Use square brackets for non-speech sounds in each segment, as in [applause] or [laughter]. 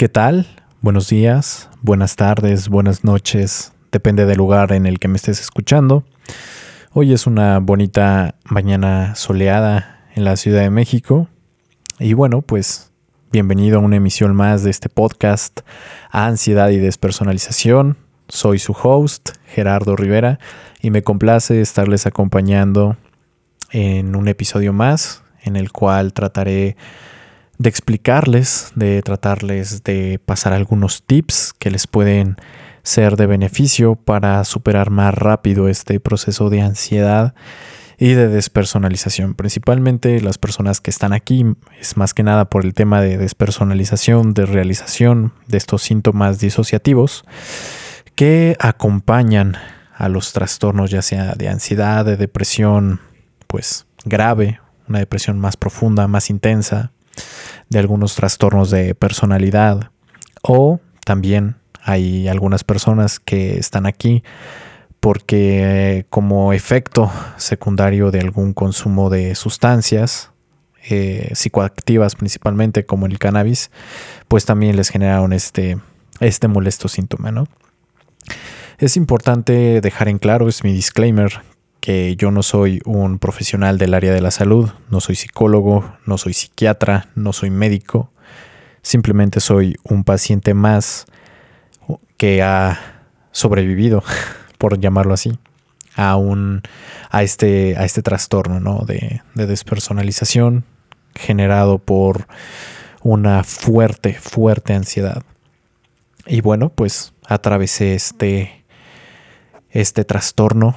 ¿Qué tal? Buenos días, buenas tardes, buenas noches, depende del lugar en el que me estés escuchando. Hoy es una bonita mañana soleada en la Ciudad de México. Y bueno, pues bienvenido a una emisión más de este podcast Ansiedad y Despersonalización. Soy su host, Gerardo Rivera, y me complace estarles acompañando en un episodio más en el cual trataré de explicarles, de tratarles de pasar algunos tips que les pueden ser de beneficio para superar más rápido este proceso de ansiedad y de despersonalización. Principalmente las personas que están aquí es más que nada por el tema de despersonalización, de realización de estos síntomas disociativos que acompañan a los trastornos ya sea de ansiedad, de depresión, pues grave, una depresión más profunda, más intensa, de algunos trastornos de personalidad o también hay algunas personas que están aquí porque como efecto secundario de algún consumo de sustancias eh, psicoactivas principalmente como el cannabis, pues también les generaron este, este molesto síntoma, ¿no? Es importante dejar en claro, es mi disclaimer, que yo no soy un profesional del área de la salud, no soy psicólogo, no soy psiquiatra, no soy médico, simplemente soy un paciente más que ha sobrevivido, [laughs] por llamarlo así, a, un, a, este, a este trastorno ¿no? de, de despersonalización generado por una fuerte, fuerte ansiedad. Y bueno, pues atravesé este, este trastorno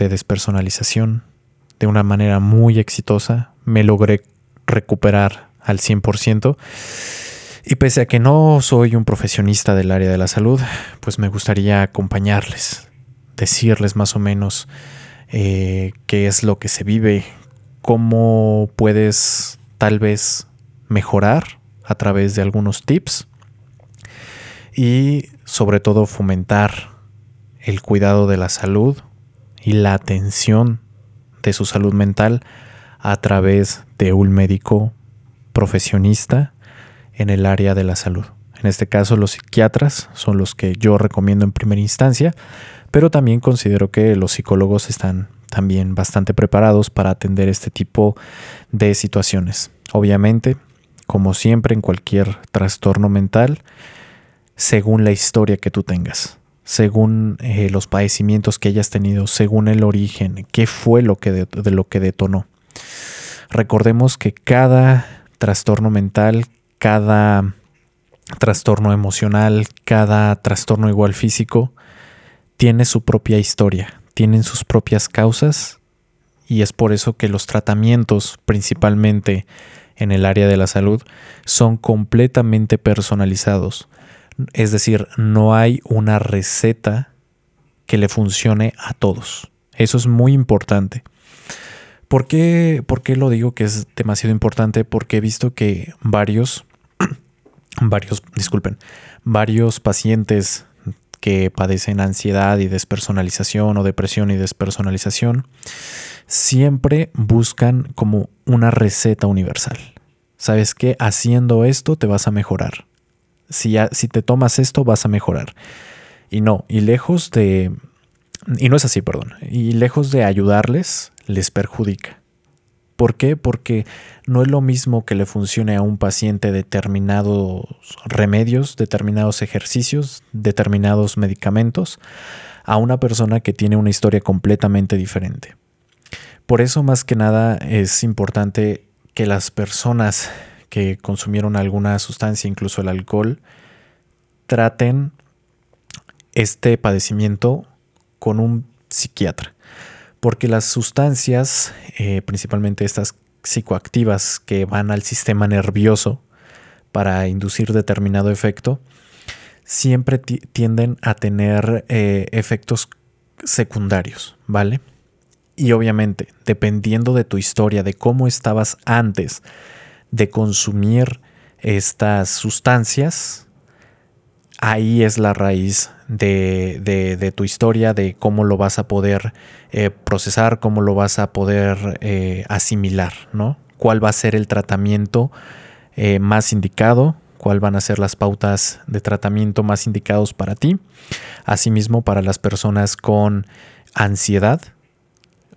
de despersonalización de una manera muy exitosa. Me logré recuperar al 100%. Y pese a que no soy un profesionista del área de la salud, pues me gustaría acompañarles, decirles más o menos eh, qué es lo que se vive, cómo puedes tal vez mejorar a través de algunos tips y sobre todo fomentar el cuidado de la salud y la atención de su salud mental a través de un médico profesionista en el área de la salud. En este caso los psiquiatras son los que yo recomiendo en primera instancia, pero también considero que los psicólogos están también bastante preparados para atender este tipo de situaciones. Obviamente, como siempre en cualquier trastorno mental, según la historia que tú tengas según eh, los padecimientos que hayas tenido, según el origen, qué fue lo que de, lo que detonó. Recordemos que cada trastorno mental, cada trastorno emocional, cada trastorno igual físico, tiene su propia historia, tienen sus propias causas y es por eso que los tratamientos, principalmente en el área de la salud, son completamente personalizados. Es decir, no hay una receta que le funcione a todos. Eso es muy importante. ¿Por qué, ¿Por qué, lo digo que es demasiado importante? Porque he visto que varios, [clears throat] varios, disculpen, varios pacientes que padecen ansiedad y despersonalización o depresión y despersonalización, siempre buscan como una receta universal. ¿Sabes qué? Haciendo esto te vas a mejorar si, si te tomas esto vas a mejorar. Y no, y lejos de... Y no es así, perdón. Y lejos de ayudarles, les perjudica. ¿Por qué? Porque no es lo mismo que le funcione a un paciente determinados remedios, determinados ejercicios, determinados medicamentos, a una persona que tiene una historia completamente diferente. Por eso más que nada es importante que las personas que consumieron alguna sustancia, incluso el alcohol, traten este padecimiento con un psiquiatra. Porque las sustancias, eh, principalmente estas psicoactivas que van al sistema nervioso para inducir determinado efecto, siempre tienden a tener eh, efectos secundarios, ¿vale? Y obviamente, dependiendo de tu historia, de cómo estabas antes de consumir estas sustancias, ahí es la raíz de, tu historia, de cómo lo vas a poder eh, procesar, cómo lo vas a poder eh, asimilar, ¿no? ¿Cuál va a ser el tratamiento eh, más indicado? cuál van a ser las pautas de tratamiento más indicados para ti. Asimismo, para las personas con ansiedad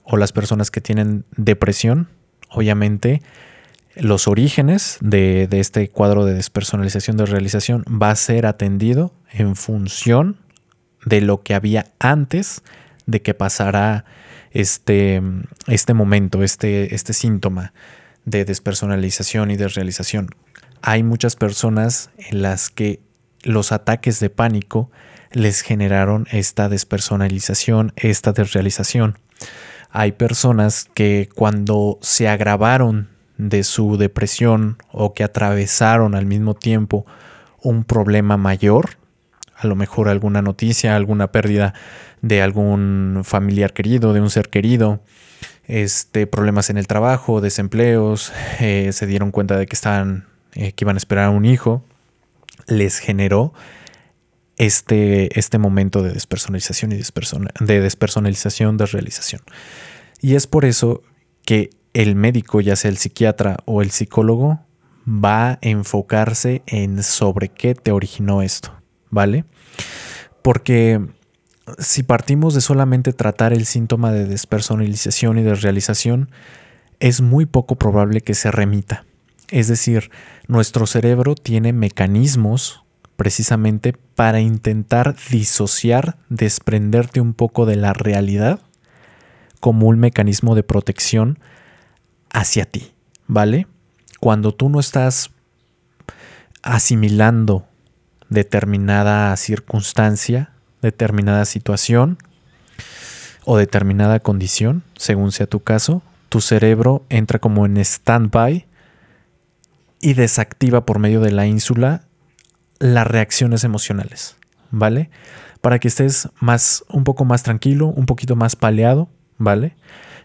o las personas que tienen depresión, obviamente los orígenes de, este cuadro de despersonalización de realización va a ser atendido en función de lo que había antes de que pasara este, este momento, este, este síntoma de despersonalización y desrealización. Hay muchas personas en las que los ataques de pánico les generaron esta despersonalización, esta desrealización. Hay personas que cuando se agravaron de su depresión o que atravesaron al mismo tiempo un problema mayor, a lo mejor alguna noticia, alguna pérdida de algún familiar querido, de un ser querido, este, problemas en el trabajo, desempleos, eh, se dieron cuenta de que estaban, eh, que iban a esperar a un hijo, les generó este, este momento de despersonalización y de despersonalización, de realización. Y es por eso que el médico, ya sea el psiquiatra o el psicólogo, va a enfocarse en sobre qué te originó esto, ¿vale? Porque si partimos de solamente tratar el síntoma de despersonalización y desrealización, es muy poco probable que se remita. Es decir, nuestro cerebro tiene mecanismos precisamente para intentar disociar, desprenderte un poco de la realidad como un mecanismo de protección hacia ti, ¿vale? Cuando tú no estás asimilando determinada circunstancia, determinada situación o determinada condición, según sea tu caso, tu cerebro entra como en stand-by y desactiva por medio de la ínsula las reacciones emocionales, ¿vale? Para que estés más, un poco más tranquilo, un poquito más paleado, ¿vale?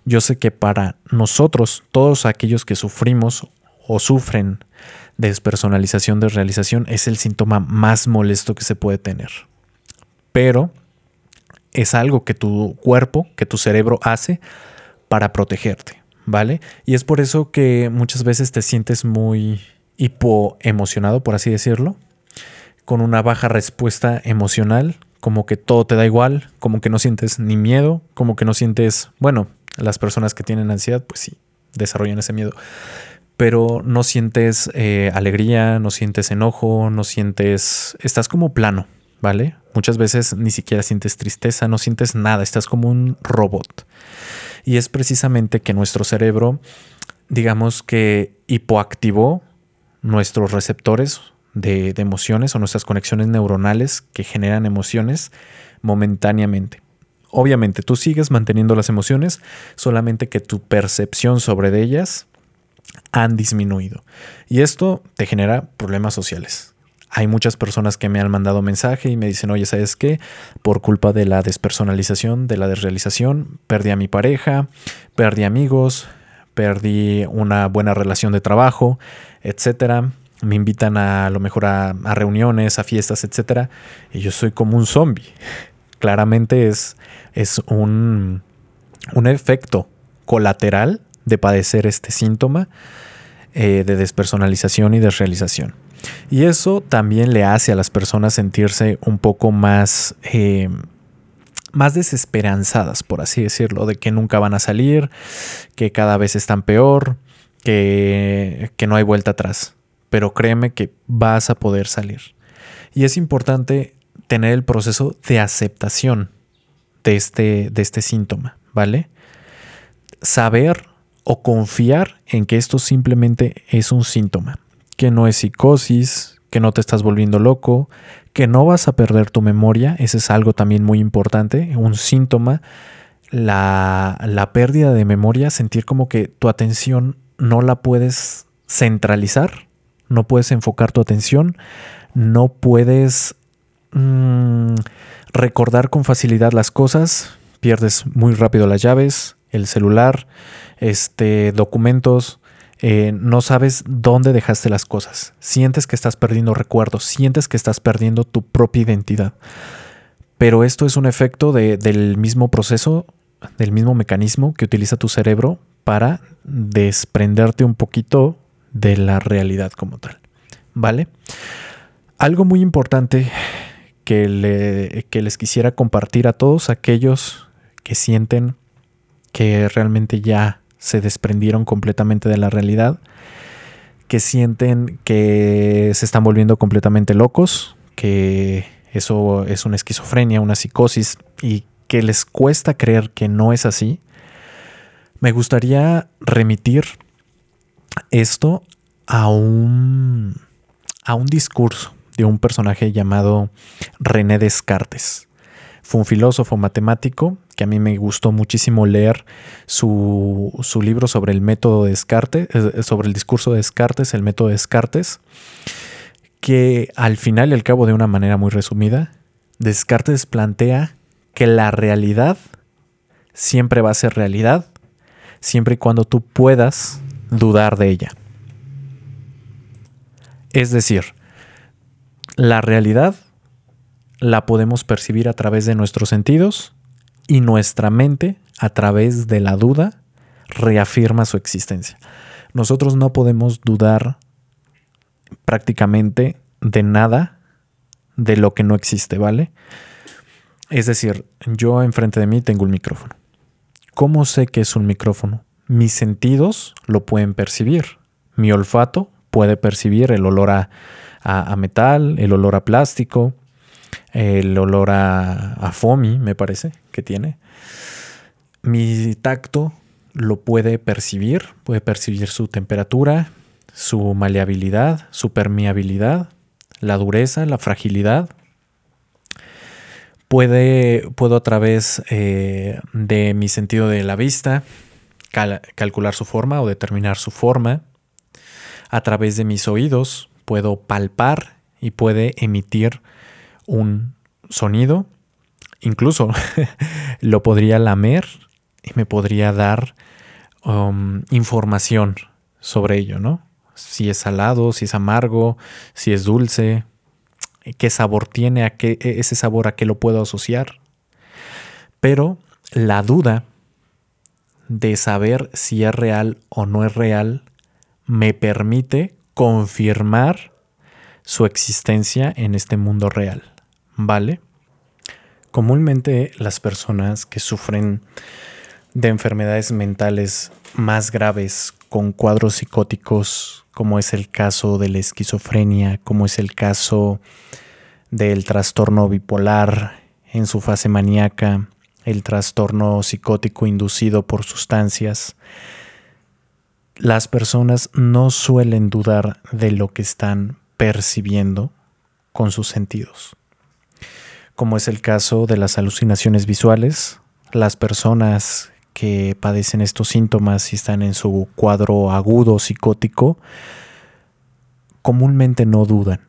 Yo sé que para nosotros, todos aquellos que sufrimos o sufren despersonalización, desrealización, es el síntoma más molesto que se puede tener. Pero es algo que tu cuerpo, que tu cerebro hace para protegerte, ¿vale? Y es por eso que muchas veces te sientes muy hipoemocionado, por así decirlo, con una baja respuesta emocional, como que todo te da igual, como que no sientes ni miedo, como que no sientes, bueno, las personas que tienen ansiedad, pues sí, desarrollan ese miedo. Pero no sientes eh, alegría, no sientes enojo, no sientes... Estás como plano, ¿vale? Muchas veces ni siquiera sientes tristeza, no sientes nada, estás como un robot. Y es precisamente que nuestro cerebro, digamos que hipoactivó nuestros receptores de emociones o nuestras conexiones neuronales que generan emociones momentáneamente. Obviamente tú sigues manteniendo las emociones, solamente que tu percepción sobre ellas han disminuido. Y esto te genera problemas sociales. Hay muchas personas que me han mandado mensaje y me dicen, oye, ¿sabes qué? Por culpa de la despersonalización, de la desrealización, perdí a mi pareja, perdí amigos, perdí una buena relación de trabajo, etcétera. Me invitan a, lo mejor a, a reuniones, a fiestas, etcétera. Y yo soy como un zombie claramente es, es un, un efecto colateral de padecer este síntoma eh, de despersonalización y desrealización. Y eso también le hace a las personas sentirse un poco más, eh, más desesperanzadas, por así decirlo, de que nunca van a salir, que cada vez están peor, que, que no hay vuelta atrás. Pero créeme que vas a poder salir. Y es importante tener el proceso de aceptación de este, de este síntoma, ¿vale? Saber o confiar en que esto simplemente es un síntoma, que no es psicosis, que no te estás volviendo loco, que no vas a perder tu memoria, ese es algo también muy importante, un síntoma, la, la pérdida de memoria, sentir como que tu atención no la puedes centralizar, no puedes enfocar tu atención, no puedes Mm, recordar con facilidad las cosas, pierdes muy rápido las llaves, el celular, este, documentos, eh, no sabes dónde dejaste las cosas, sientes que estás perdiendo recuerdos, sientes que estás perdiendo tu propia identidad. Pero esto es un efecto del mismo proceso, del mismo mecanismo que utiliza tu cerebro para desprenderte un poquito de la realidad como tal. ¿vale? Algo muy importante que, les quisiera compartir a todos aquellos que sienten que realmente ya se desprendieron completamente de la realidad, que sienten que se están volviendo completamente locos, que eso es una esquizofrenia, una psicosis y que les cuesta creer que no es así, me gustaría remitir esto a un, a un discurso de un personaje llamado René Descartes. Fue un filósofo matemático que a mí me gustó muchísimo leer su, su libro sobre el método de Descartes, eh, sobre el discurso de Descartes, el método de Descartes, que al final y al cabo de una manera muy resumida, Descartes plantea que la realidad siempre va a ser realidad, siempre y cuando tú puedas dudar de ella. Es decir, la realidad la podemos percibir a través de nuestros sentidos y nuestra mente, a través de la duda, reafirma su existencia. Nosotros no podemos dudar prácticamente de nada de lo que no existe, ¿vale? Es decir, yo enfrente de mí tengo un micrófono. ¿Cómo sé que es un micrófono? Mis sentidos lo pueden percibir. Mi olfato puede percibir el olor a, metal, el olor a plástico, el olor a, a foamy, me parece que tiene. Mi tacto lo puede percibir, puede percibir su temperatura, su maleabilidad, su permeabilidad, la dureza, la fragilidad. Puede, puedo a través eh, de mi sentido de la vista calcular su forma o determinar su forma. A través de mis oídos puedo palpar y puede emitir un sonido. Incluso [laughs] lo podría lamer y me podría dar um, información sobre ello, ¿no? Si es salado, si es amargo, si es dulce, qué sabor tiene, a qué, e, ese sabor a qué lo puedo asociar. Pero la duda de saber si es real o no es real me permite confirmar su existencia en este mundo real. ¿Vale? Comúnmente las personas que sufren de enfermedades mentales más graves con cuadros psicóticos, como es el caso de la esquizofrenia, como es el caso del trastorno bipolar en su fase maníaca, el trastorno psicótico inducido por sustancias, las personas no suelen dudar de lo que están percibiendo con sus sentidos. Como es el caso de las alucinaciones visuales, las personas que padecen estos síntomas y están en su cuadro agudo psicótico, comúnmente no dudan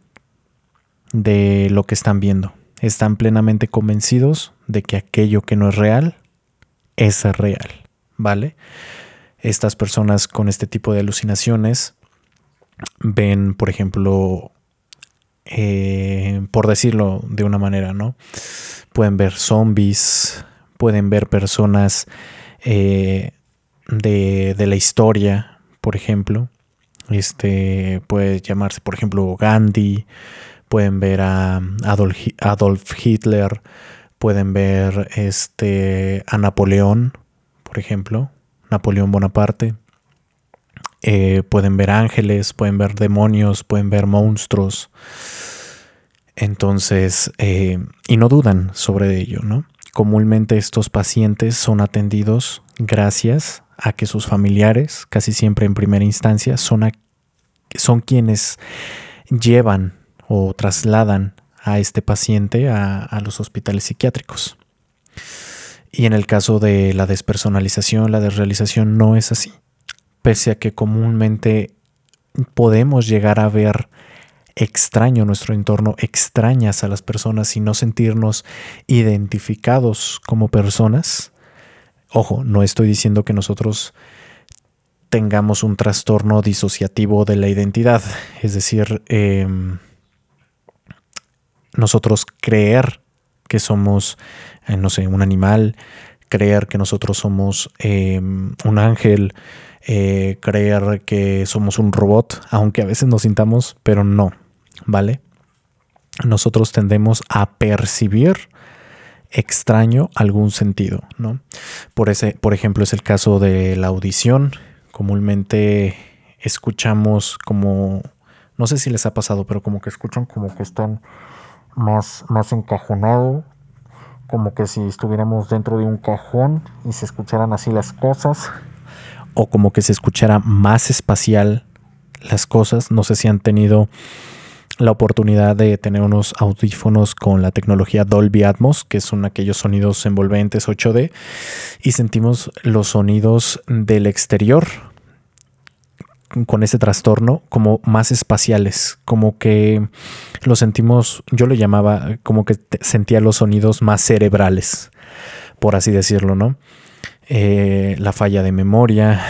de lo que están viendo. Están plenamente convencidos de que aquello que no es real es real, ¿vale? Estas personas con este tipo de alucinaciones ven, por ejemplo, eh, por decirlo de una manera, ¿no? Pueden ver zombies, pueden ver personas eh, de, la historia, por ejemplo. Este puede llamarse, por ejemplo, Gandhi. Pueden ver a Adolf, Hitler. Pueden ver este, a Napoleón, por ejemplo. Napoleón Bonaparte. Eh, pueden ver ángeles, pueden ver demonios, pueden ver monstruos. Entonces, eh, y no dudan sobre ello, ¿no? Comúnmente estos pacientes son atendidos gracias a que sus familiares, casi siempre en primera instancia, son, son quienes llevan o trasladan a este paciente a, a los hospitales psiquiátricos. Y en el caso de la despersonalización, la desrealización no es así. Pese a que comúnmente podemos llegar a ver extraño nuestro entorno, extrañas a las personas y no sentirnos identificados como personas. Ojo, no estoy diciendo que nosotros tengamos un trastorno disociativo de la identidad, es decir, em, nosotros creer que somos, eh, no sé, un animal, creer que nosotros somos em, un ángel, eh, creer que somos un robot, aunque a veces nos sintamos, pero no, ¿vale? Nosotros tendemos a percibir extraño algún sentido, ¿no? Por, ese, por ejemplo, es el caso de la audición. Comúnmente escuchamos como, no sé si les ha pasado, pero como que escuchan como que están más, más encajonado, como que si estuviéramos dentro de un cajón y se escucharan así las cosas, o como que se escuchara más espacial las cosas. No sé si han tenido la oportunidad de tener unos audífonos con la tecnología Dolby Atmos, que son aquellos sonidos envolventes 8D, y sentimos los sonidos del exterior con ese trastorno como más espaciales, como que lo sentimos, yo lo llamaba como que sentía los sonidos más cerebrales, por así decirlo, ¿no? Eh, la falla de memoria,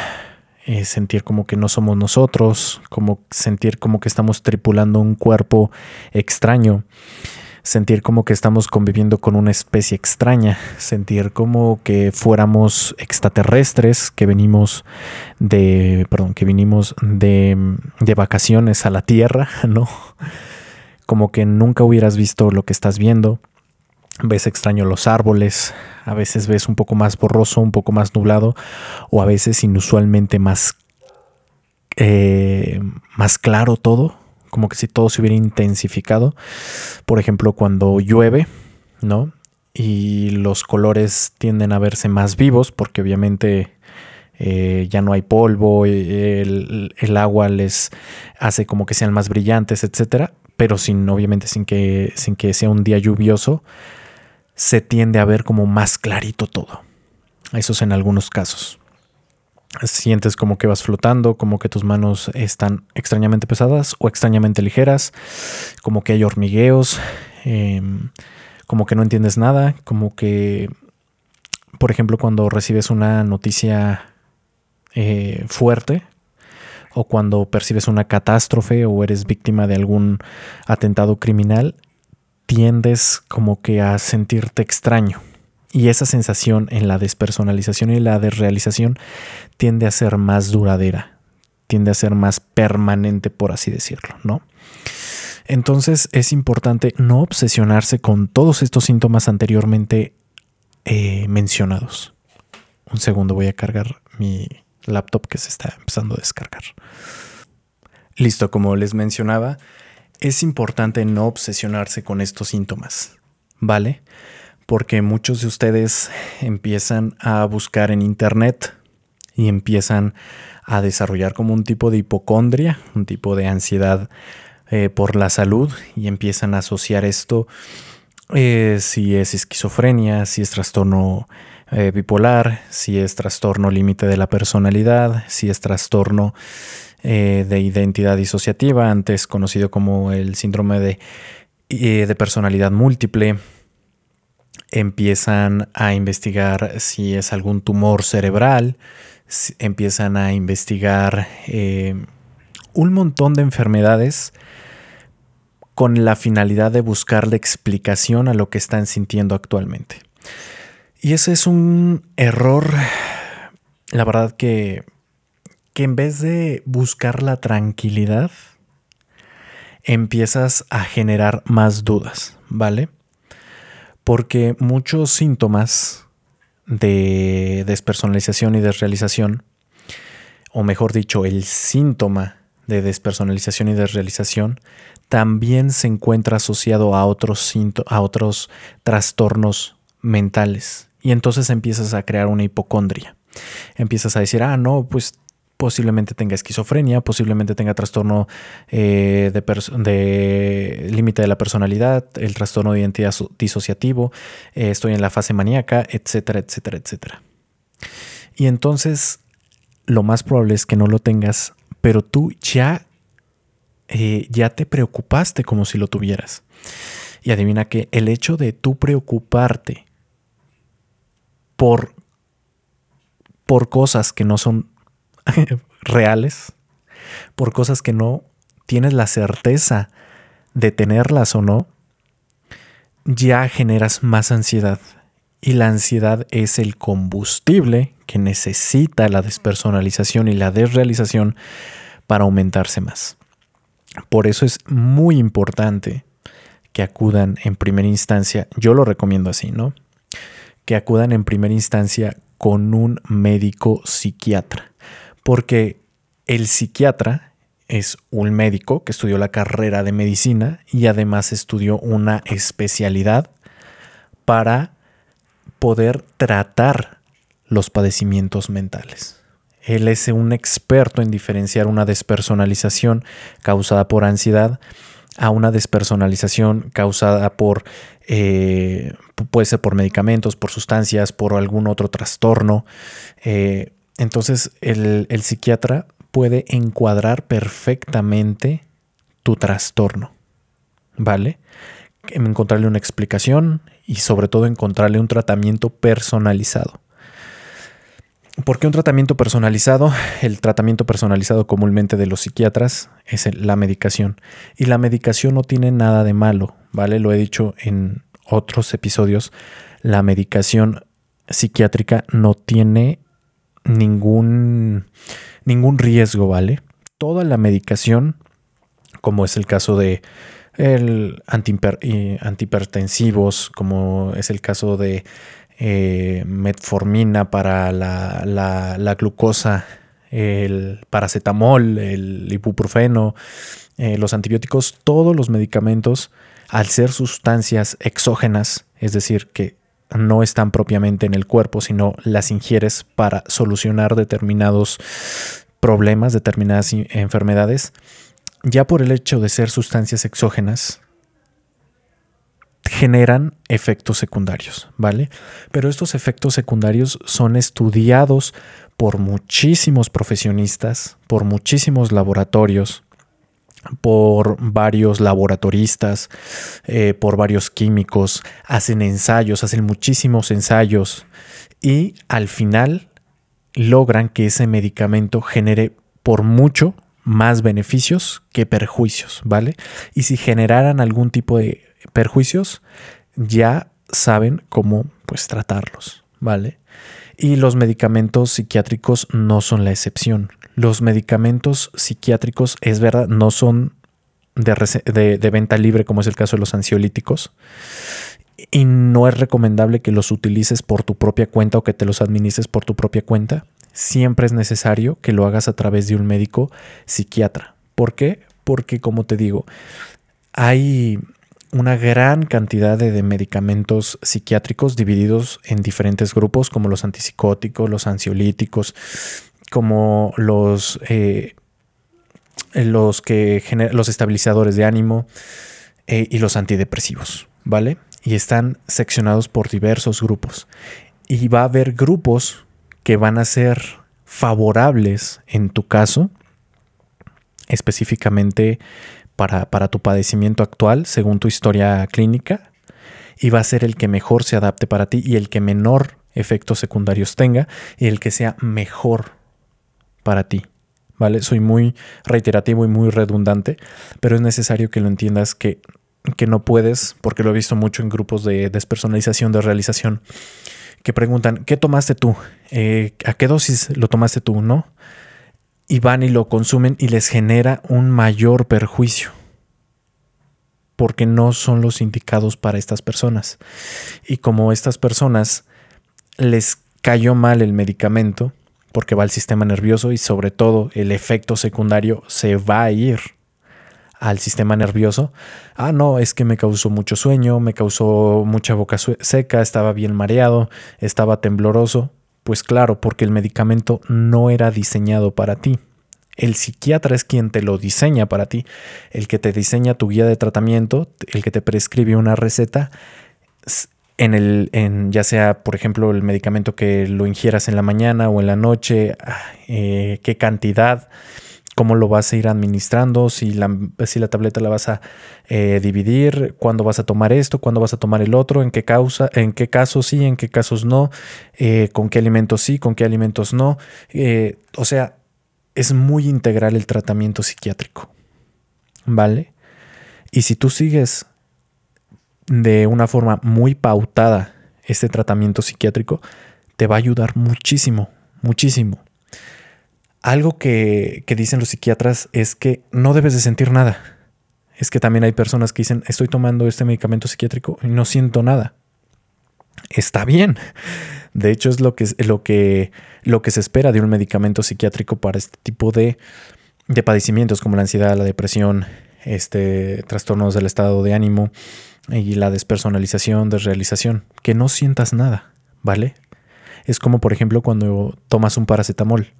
eh, sentir como que no somos nosotros, como sentir como que estamos tripulando un cuerpo extraño, sentir como que estamos conviviendo con una especie extraña, sentir como que fuéramos extraterrestres, que venimos de, perdón, que vinimos de, de vacaciones a la Tierra, [laughs] ¿no? Como que nunca hubieras visto lo que estás viendo ves extraño los árboles, a veces ves un poco más borroso, un poco más nublado, o a veces inusualmente más, eh, más claro todo, como que si todo se hubiera intensificado. Por ejemplo, cuando llueve, ¿no? Y los colores tienden a verse más vivos, porque obviamente eh, ya no hay polvo, el, el, agua les hace como que sean más brillantes, etcétera. Pero sin, obviamente, sin que, sin que sea un día lluvioso, se tiende a ver como más clarito todo. Eso es en algunos casos. Sientes como que vas flotando, como que tus manos están extrañamente pesadas o extrañamente ligeras, como que hay hormigueos, em, como que no entiendes nada, como que, por ejemplo, cuando recibes una noticia eh, fuerte, o cuando percibes una catástrofe o eres víctima de algún atentado criminal, tiendes como que a sentirte extraño. Y esa sensación en la despersonalización y la desrealización tiende a ser más duradera, tiende a ser más permanente, por así decirlo, ¿no? Entonces es importante no obsesionarse con todos estos síntomas anteriormente eh, mencionados. Un segundo, voy a cargar mi laptop que se está empezando a descargar. Listo, como les mencionaba, es importante no obsesionarse con estos síntomas, ¿vale? Porque muchos de ustedes empiezan a buscar en internet y empiezan a desarrollar como un tipo de hipocondria, un tipo de ansiedad eh, por la salud y empiezan a asociar esto eh, si es esquizofrenia, si es trastorno eh, bipolar, si es trastorno límite de la personalidad, si es trastorno de identidad disociativa, antes conocido como el síndrome de, de personalidad múltiple. Empiezan a investigar si es algún tumor cerebral, empiezan a investigar eh, un montón de enfermedades con la finalidad de buscar la explicación a lo que están sintiendo actualmente. Y ese es un error, la verdad que que en vez de buscar la tranquilidad, empiezas a generar más dudas, ¿vale? Porque muchos síntomas de despersonalización y desrealización, o mejor dicho, el síntoma de despersonalización y desrealización, también se encuentra asociado a otros, a otros trastornos mentales. Y entonces empiezas a crear una hipocondria. Empiezas a decir, ah, no, pues posiblemente tenga esquizofrenia, posiblemente tenga trastorno eh, de, límite de la personalidad, el trastorno de identidad disociativo, eh, estoy en la fase maníaca, etcétera, etcétera, etcétera. Y entonces lo más probable es que no lo tengas, pero tú ya, eh, ya te preocupaste como si lo tuvieras. Y adivina que el hecho de tú preocuparte por, por cosas que no son [laughs] reales por cosas que no tienes la certeza de tenerlas o no, ya generas más ansiedad y la ansiedad es el combustible que necesita la despersonalización y la desrealización para aumentarse más. Por eso es muy importante que acudan en primera instancia, yo lo recomiendo así, ¿no? Que acudan en primera instancia con un médico psiquiatra, porque el psiquiatra es un médico que estudió la carrera de medicina y además estudió una especialidad para poder tratar los padecimientos mentales. Él es un experto en diferenciar una despersonalización causada por ansiedad a una despersonalización causada por, eh, puede ser por medicamentos, por sustancias, por algún otro trastorno. Eh, entonces el, psiquiatra puede encuadrar perfectamente tu trastorno, ¿vale? Encontrarle una explicación y sobre todo encontrarle un tratamiento personalizado. ¿Por qué un tratamiento personalizado? El tratamiento personalizado comúnmente de los psiquiatras es la medicación. Y la medicación no tiene nada de malo, ¿vale? Lo he dicho en otros episodios. La medicación psiquiátrica no tiene ningún, ningún riesgo, ¿vale? Toda la medicación, como es el caso de el antihipertensivos, como es el caso de eh, metformina para la, glucosa, el paracetamol, el ibuprofeno, eh, los antibióticos, todos los medicamentos, al ser sustancias exógenas, es decir, que no están propiamente en el cuerpo, sino las ingieres para solucionar determinados problemas, determinadas enfermedades, ya por el hecho de ser sustancias exógenas, generan efectos secundarios, ¿vale? Pero estos efectos secundarios son estudiados por muchísimos profesionistas, por muchísimos laboratorios, por varios laboratoristas, eh, por varios químicos, hacen ensayos, hacen muchísimos ensayos y al final logran que ese medicamento genere por mucho más beneficios que perjuicios, ¿vale? Y si generaran algún tipo de perjuicios, ya saben cómo pues tratarlos, ¿vale? Y los medicamentos psiquiátricos no son la excepción. Los medicamentos psiquiátricos, es verdad, no son de, de, venta libre como es el caso de los ansiolíticos. Y no es recomendable que los utilices por tu propia cuenta o que te los administres por tu propia cuenta. Siempre es necesario que lo hagas a través de un médico psiquiatra. ¿Por qué? Porque, como te digo, hay una gran cantidad de, medicamentos psiquiátricos divididos en diferentes grupos, como los antipsicóticos, los ansiolíticos, como los, eh, los, que los estabilizadores de ánimo eh, y los antidepresivos, ¿vale? Y están seccionados por diversos grupos. Y va a haber grupos que van a ser favorables en tu caso, específicamente para, tu padecimiento actual según tu historia clínica y va a ser el que mejor se adapte para ti y el que menor efectos secundarios tenga y el que sea mejor para ti. ¿Vale? Soy muy reiterativo y muy redundante, pero es necesario que lo entiendas que, que no puedes, porque lo he visto mucho en grupos de despersonalización, de realización, que preguntan, ¿qué tomaste tú? Eh, ¿A qué dosis lo tomaste tú? ¿No? Y van y lo consumen y les genera un mayor perjuicio porque no son los indicados para estas personas. Y como estas personas les cayó mal el medicamento, porque va al sistema nervioso y sobre todo el efecto secundario se va a ir al sistema nervioso. Ah, no, es que me causó mucho sueño, me causó mucha boca seca, estaba bien mareado, estaba tembloroso. Pues claro, porque el medicamento no era diseñado para ti. El psiquiatra es quien te lo diseña para ti, el que te diseña tu guía de tratamiento, el que te prescribe una receta en el, en, ya sea, por ejemplo, el medicamento que lo ingieras en la mañana o en la noche, eh, qué cantidad, cómo lo vas a ir administrando, si la, si la tableta la vas a eh, dividir, cuándo vas a tomar esto, cuándo vas a tomar el otro, en qué causa, en qué casos sí, en qué casos no, eh, con qué alimentos sí, con qué alimentos no. o sea, es muy integral el tratamiento psiquiátrico. ¿Vale? Y si tú sigues de una forma muy pautada este tratamiento psiquiátrico, te va a ayudar muchísimo, muchísimo. Algo que, que dicen los psiquiatras es que no debes de sentir nada. Es que también hay personas que dicen, estoy tomando este medicamento psiquiátrico y no siento nada. Está bien. De hecho, es lo que, lo que, lo que se espera de un medicamento psiquiátrico para este tipo de, de padecimientos como la ansiedad, la depresión, este, trastornos del estado de ánimo y la despersonalización, desrealización. Que no sientas nada, ¿vale? Es como, por ejemplo, cuando tomas un paracetamol.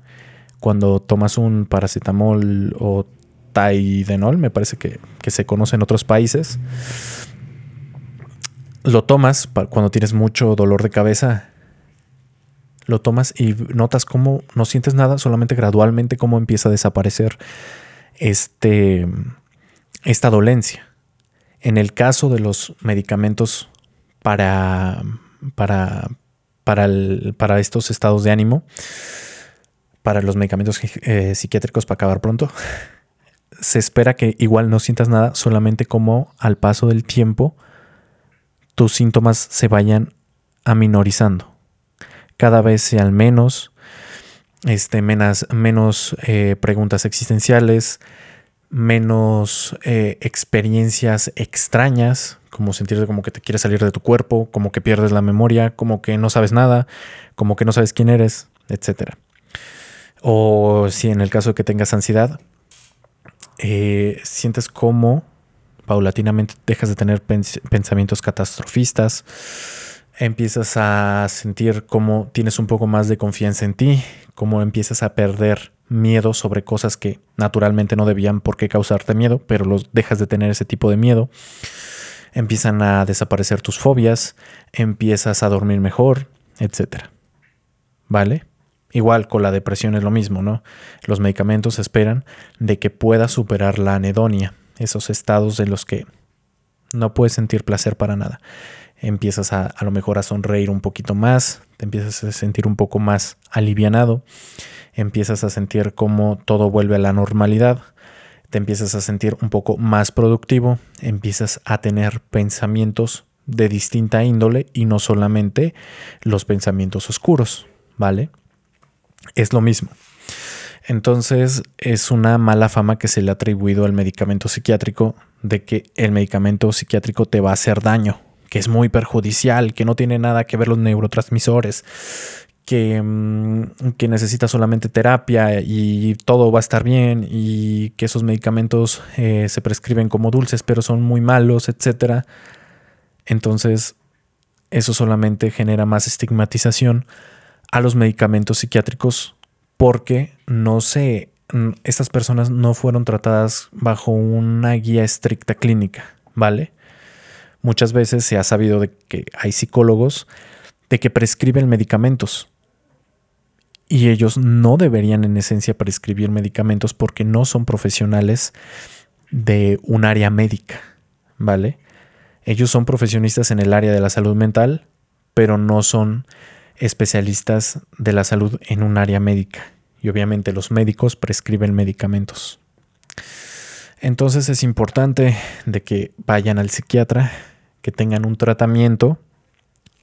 Cuando tomas un paracetamol o Taidenol, me parece que, que se conoce en otros países, lo tomas cuando tienes mucho dolor de cabeza. Lo tomas y notas cómo no sientes nada, solamente gradualmente cómo empieza a desaparecer este, esta dolencia. En el caso de los medicamentos para, para, para, para estos estados de ánimo, para los medicamentos eh, psiquiátricos para acabar pronto, se espera que igual no sientas nada, solamente como al paso del tiempo tus síntomas se vayan aminorizando. Cada vez sean menos, este, menos, menos eh, preguntas existenciales, menos eh, experiencias extrañas, como sentirte como que te quieres salir de tu cuerpo, como que pierdes la memoria, como que no sabes nada, como que no sabes quién eres, etc. O si en el caso de que tengas ansiedad, eh, sientes como paulatinamente dejas de tener pensamientos catastrofistas, empiezas a sentir como tienes un poco más de confianza en ti, como empiezas a perder miedo sobre cosas que naturalmente no debían por qué causarte miedo, pero los dejas de tener ese tipo de miedo. Empiezan a desaparecer tus fobias, empiezas a dormir mejor, etc. ¿Vale? Igual con la depresión es lo mismo, ¿no? Los medicamentos esperan de que puedas superar la anedonia, esos estados de los que no puedes sentir placer para nada. Empiezas a, a lo mejor a sonreír un poquito más, te empiezas a sentir un poco más alivianado, empiezas a sentir como todo vuelve a la normalidad, te empiezas a sentir un poco más productivo, empiezas a tener pensamientos de distinta índole y no solamente los pensamientos oscuros, ¿vale? Es lo mismo. Entonces es una mala fama que se le ha atribuido al medicamento psiquiátrico de que el medicamento psiquiátrico te va a hacer daño, que es muy perjudicial, que no tiene nada que ver los neurotransmisores, que, mm, que necesita solamente terapia y todo va a estar bien y que esos medicamentos eh, se prescriben como dulces pero son muy malos, etc. Entonces eso solamente genera más estigmatización a los medicamentos psiquiátricos porque no sé, estas personas no fueron tratadas bajo una guía estricta clínica, ¿vale? Muchas veces se ha sabido de que hay psicólogos de que prescriben medicamentos y ellos no deberían en esencia prescribir medicamentos porque no son profesionales de un área médica, ¿vale? Ellos son profesionistas en el área de la salud mental, pero no son especialistas de la salud en un área médica y obviamente los médicos prescriben medicamentos. Entonces es importante de que vayan al psiquiatra, que tengan un tratamiento.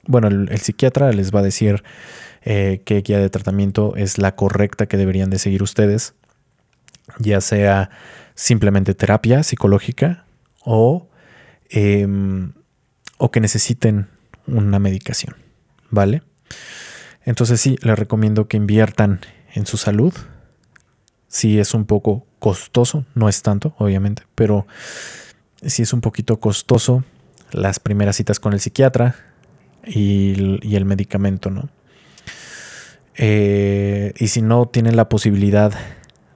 Bueno, el, psiquiatra les va a decir eh, qué guía de tratamiento es la correcta que deberían de seguir ustedes, ya sea simplemente terapia psicológica o, em, o que necesiten una medicación, ¿vale? Entonces sí, les recomiendo que inviertan en su salud. Sí es un poco costoso, no es tanto, obviamente, pero sí es un poquito costoso las primeras citas con el psiquiatra y, el medicamento, ¿no? Eh, y si no tienen la posibilidad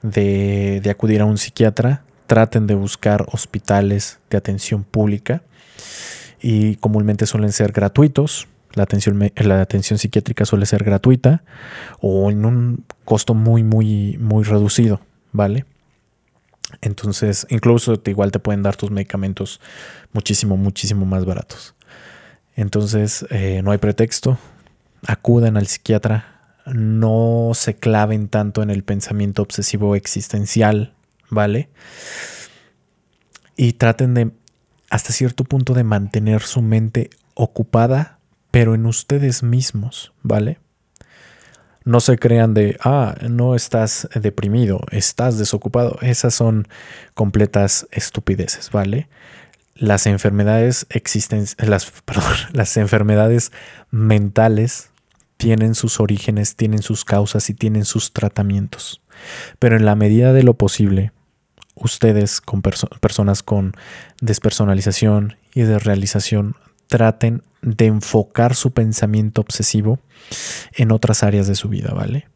de acudir a un psiquiatra, traten de buscar hospitales de atención pública y comúnmente suelen ser gratuitos la atención, la atención psiquiátrica suele ser gratuita o en un costo muy, muy, muy reducido, ¿vale? Entonces, incluso igual te pueden dar tus medicamentos muchísimo, muchísimo más baratos. Entonces, eh, no hay pretexto. Acudan al psiquiatra. No se claven tanto en el pensamiento obsesivo existencial, ¿vale? Y traten de, hasta cierto punto, de mantener su mente ocupada pero en ustedes mismos, ¿vale? No se crean de, ah, no estás deprimido, estás desocupado. Esas son completas estupideces, ¿vale? Las enfermedades existen, las, [laughs] las enfermedades mentales tienen sus orígenes, tienen sus causas y tienen sus tratamientos. Pero en la medida de lo posible, ustedes con personas con despersonalización y desrealización traten de enfocar su pensamiento obsesivo en otras áreas de su vida, ¿vale?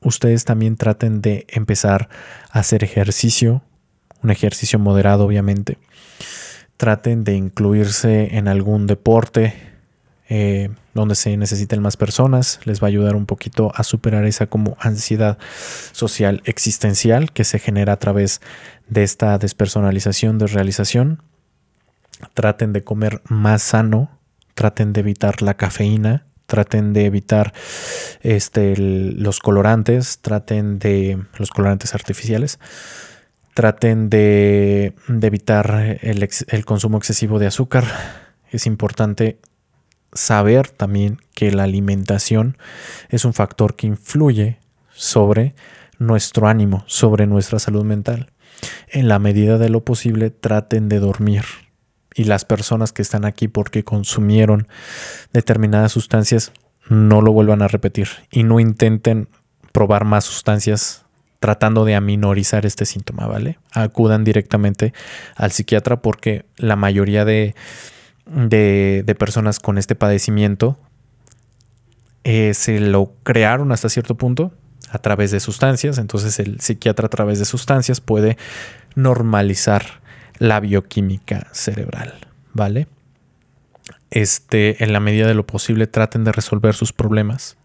Ustedes también traten de empezar a hacer ejercicio, un ejercicio moderado obviamente. Traten de incluirse en algún deporte eh, donde se necesiten más personas. Les va a ayudar un poquito a superar esa como ansiedad social existencial que se genera a través de esta despersonalización, desrealización. Traten de comer más sano, traten de evitar la cafeína, traten de evitar este, los colorantes, traten de los colorantes artificiales, traten de, evitar el, el consumo excesivo de azúcar. Es importante saber también que la alimentación es un factor que influye sobre nuestro ánimo, sobre nuestra salud mental. En la medida de lo posible, traten de dormir y las personas que están aquí porque consumieron determinadas sustancias no lo vuelvan a repetir y no intenten probar más sustancias tratando de aminorizar este síntoma, ¿vale? Acudan directamente al psiquiatra porque la mayoría de, de, personas con este padecimiento eh, se lo crearon hasta cierto punto a través de sustancias, entonces el psiquiatra a través de sustancias puede normalizar la bioquímica cerebral, ¿vale? Este, en la medida de lo posible traten de resolver sus problemas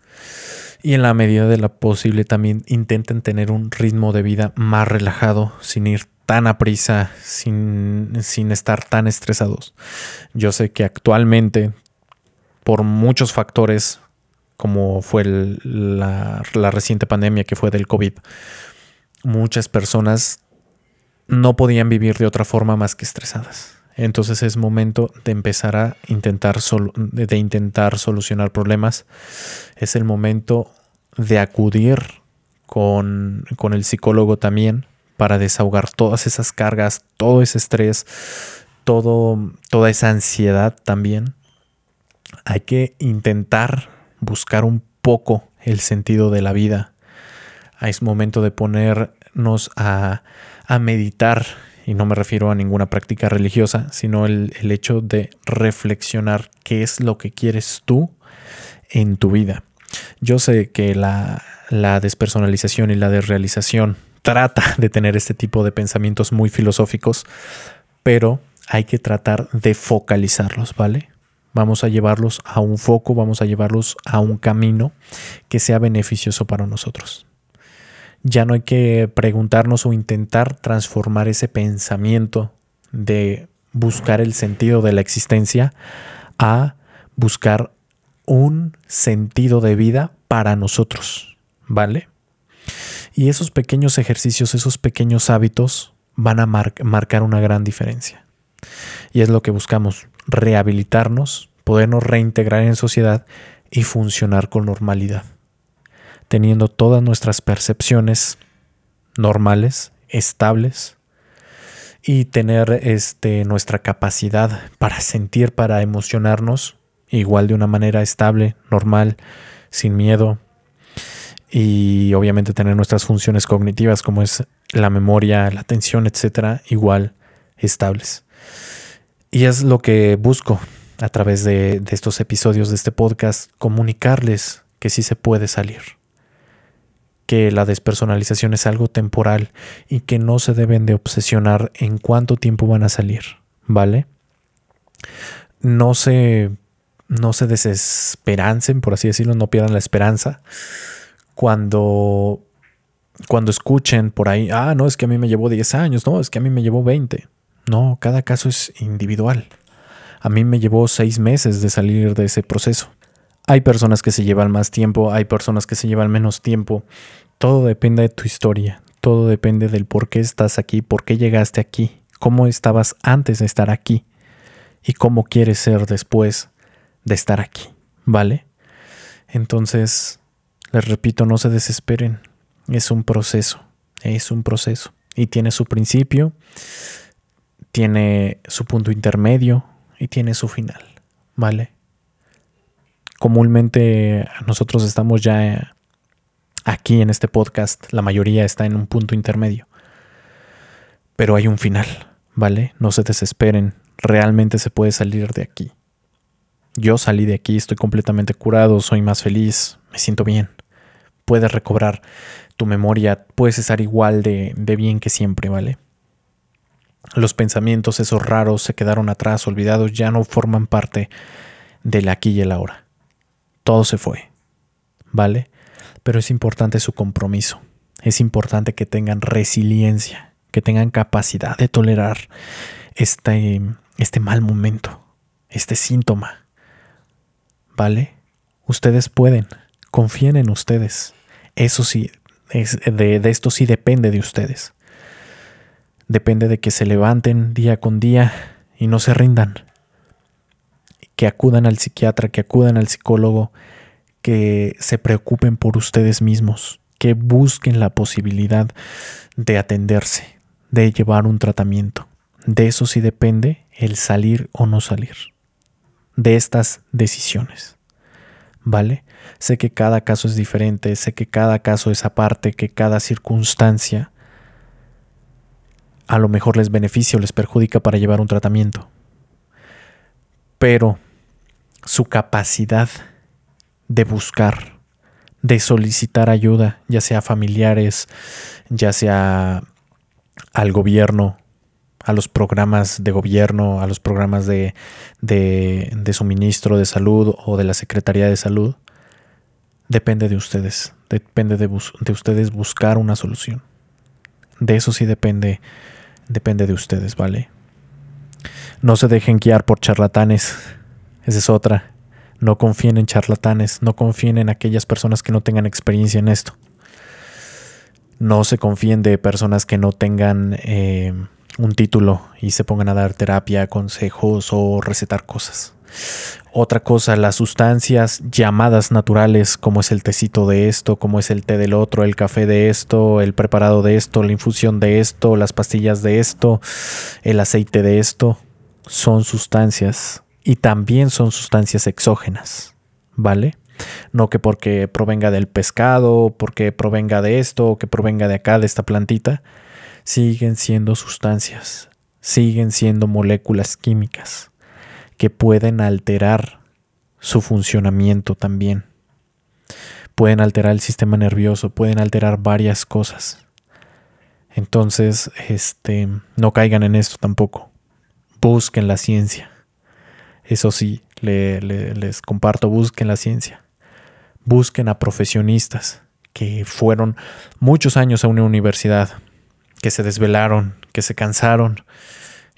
y en la medida de lo posible también intenten tener un ritmo de vida más relajado, sin ir tan a prisa, sin, sin estar tan estresados. Yo sé que actualmente, por muchos factores, como fue la, la reciente pandemia que fue del COVID, muchas personas no podían vivir de otra forma más que estresadas. Entonces es momento de empezar a intentar, de intentar solucionar problemas. Es el momento de acudir con, con el psicólogo también para desahogar todas esas cargas, todo ese estrés, todo, toda esa ansiedad también. Hay que intentar buscar un poco el sentido de la vida. Es momento de ponernos a, a meditar, y no me refiero a ninguna práctica religiosa, sino el, hecho de reflexionar qué es lo que quieres tú en tu vida. Yo sé que la, la despersonalización y la desrealización trata de tener este tipo de pensamientos muy filosóficos, pero hay que tratar de focalizarlos, ¿vale? Vamos a llevarlos a un foco, vamos a llevarlos a un camino que sea beneficioso para nosotros. Ya no hay que preguntarnos o intentar transformar ese pensamiento de buscar el sentido de la existencia a buscar un sentido de vida para nosotros, ¿vale? Y esos pequeños ejercicios, esos pequeños hábitos van a marcar una gran diferencia. Y es lo que buscamos, rehabilitarnos, podernos reintegrar en sociedad y funcionar con normalidad teniendo todas nuestras percepciones normales, estables, y tener este, nuestra capacidad para sentir, para emocionarnos igual de una manera estable, normal, sin miedo, y obviamente tener nuestras funciones cognitivas como es la memoria, la atención, etcétera, igual estables. Y es lo que busco a través de, de estos episodios de este podcast, comunicarles que sí se puede salir que la despersonalización es algo temporal y que no se deben de obsesionar en cuánto tiempo van a salir, ¿vale? No se, no se desesperancen, por así decirlo, no pierdan la esperanza cuando, cuando escuchen por ahí, ah, no, es que a mí me llevó 10 años, no, es que a mí me llevó 20. No, cada caso es individual. A mí me llevó 6 meses de salir de ese proceso. Hay personas que se llevan más tiempo, hay personas que se llevan menos tiempo. Todo depende de tu historia, todo depende del por qué estás aquí, por qué llegaste aquí, cómo estabas antes de estar aquí y cómo quieres ser después de estar aquí, ¿vale? Entonces, les repito, no se desesperen. Es un proceso, es un proceso. Y tiene su principio, tiene su punto intermedio y tiene su final, ¿vale? Comúnmente nosotros estamos ya aquí en este podcast, la mayoría está en un punto intermedio. Pero hay un final, ¿vale? No se desesperen, realmente se puede salir de aquí. Yo salí de aquí, estoy completamente curado, soy más feliz, me siento bien. Puedes recobrar tu memoria, puedes estar igual de, de bien que siempre, ¿vale? Los pensamientos, esos raros, se quedaron atrás, olvidados, ya no forman parte del aquí y el ahora. Todo se fue, ¿vale? Pero es importante su compromiso. Es importante que tengan resiliencia, que tengan capacidad de tolerar este, este mal momento, este síntoma. ¿Vale? Ustedes pueden, confíen en ustedes. Eso sí, de, de esto sí depende de ustedes. Depende de que se levanten día con día y no se rindan. Que acudan al psiquiatra, que acudan al psicólogo, que se preocupen por ustedes mismos, que busquen la posibilidad de atenderse, de llevar un tratamiento. De eso sí depende el salir o no salir. De estas decisiones. ¿Vale? Sé que cada caso es diferente, sé que cada caso es aparte, que cada circunstancia a lo mejor les beneficia o les perjudica para llevar un tratamiento. Pero su capacidad de buscar, de solicitar ayuda, ya sea a familiares, ya sea al gobierno, a los programas de gobierno, a los programas de, de, suministro de salud o de la Secretaría de Salud, depende de ustedes, depende de, de ustedes buscar una solución. De eso sí depende depende de ustedes, ¿vale? No se dejen guiar por charlatanes. Esa es otra. No confíen en charlatanes, no confíen en aquellas personas que no tengan experiencia en esto. No se confíen de personas que no tengan eh, un título y se pongan a dar terapia, consejos o recetar cosas. Otra cosa, las sustancias llamadas naturales, como es el tecito de esto, como es el té del otro, el café de esto, el preparado de esto, la infusión de esto, las pastillas de esto, el aceite de esto, son sustancias y también son sustancias exógenas, ¿vale? No que porque provenga del pescado, porque provenga de esto, que provenga de acá, de esta plantita, siguen siendo sustancias, siguen siendo moléculas químicas que pueden alterar su funcionamiento también. Pueden alterar el sistema nervioso, pueden alterar varias cosas. Entonces, este, no caigan en esto tampoco. Busquen la ciencia. Eso sí, les comparto, busquen la ciencia. Busquen a profesionistas que fueron muchos años a una universidad, que se desvelaron, que se cansaron,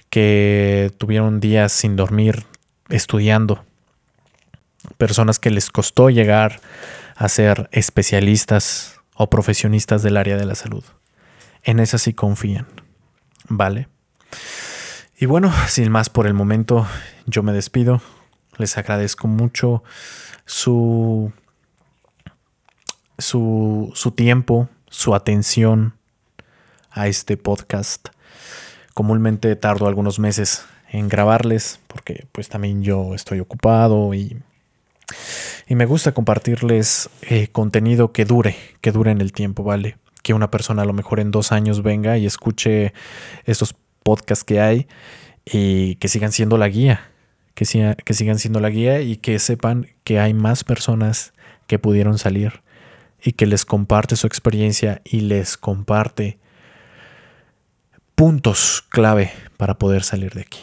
que tuvieron días sin dormir, estudiando, personas que les costó llegar a ser especialistas o profesionistas del área de la salud. En esas sí confían, ¿vale? Y bueno, [laughs] sin más por el momento, yo me despido. Les agradezco mucho su, su, su tiempo, su atención a este podcast. Comúnmente tardo algunos meses en grabarles, porque pues también yo estoy ocupado y, y me gusta compartirles eh, contenido que dure, que dure en el tiempo, ¿vale? Que una persona a lo mejor en dos años venga y escuche estos podcasts que hay y que sigan siendo la guía, que, que sigan siendo la guía y que sepan que hay más personas que pudieron salir y que les comparte su experiencia y les comparte puntos clave para poder salir de aquí.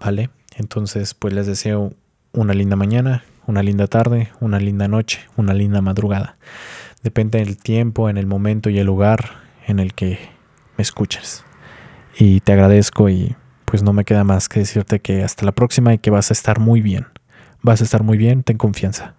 ¿vale? Entonces, pues les deseo una linda mañana, una linda tarde, una linda noche, una linda madrugada. Depende del tiempo, en el momento y el lugar en el que me escuches. Y te agradezco y pues no me queda más que decirte que hasta la próxima y que vas a estar muy bien. Vas a estar muy bien, ten confianza.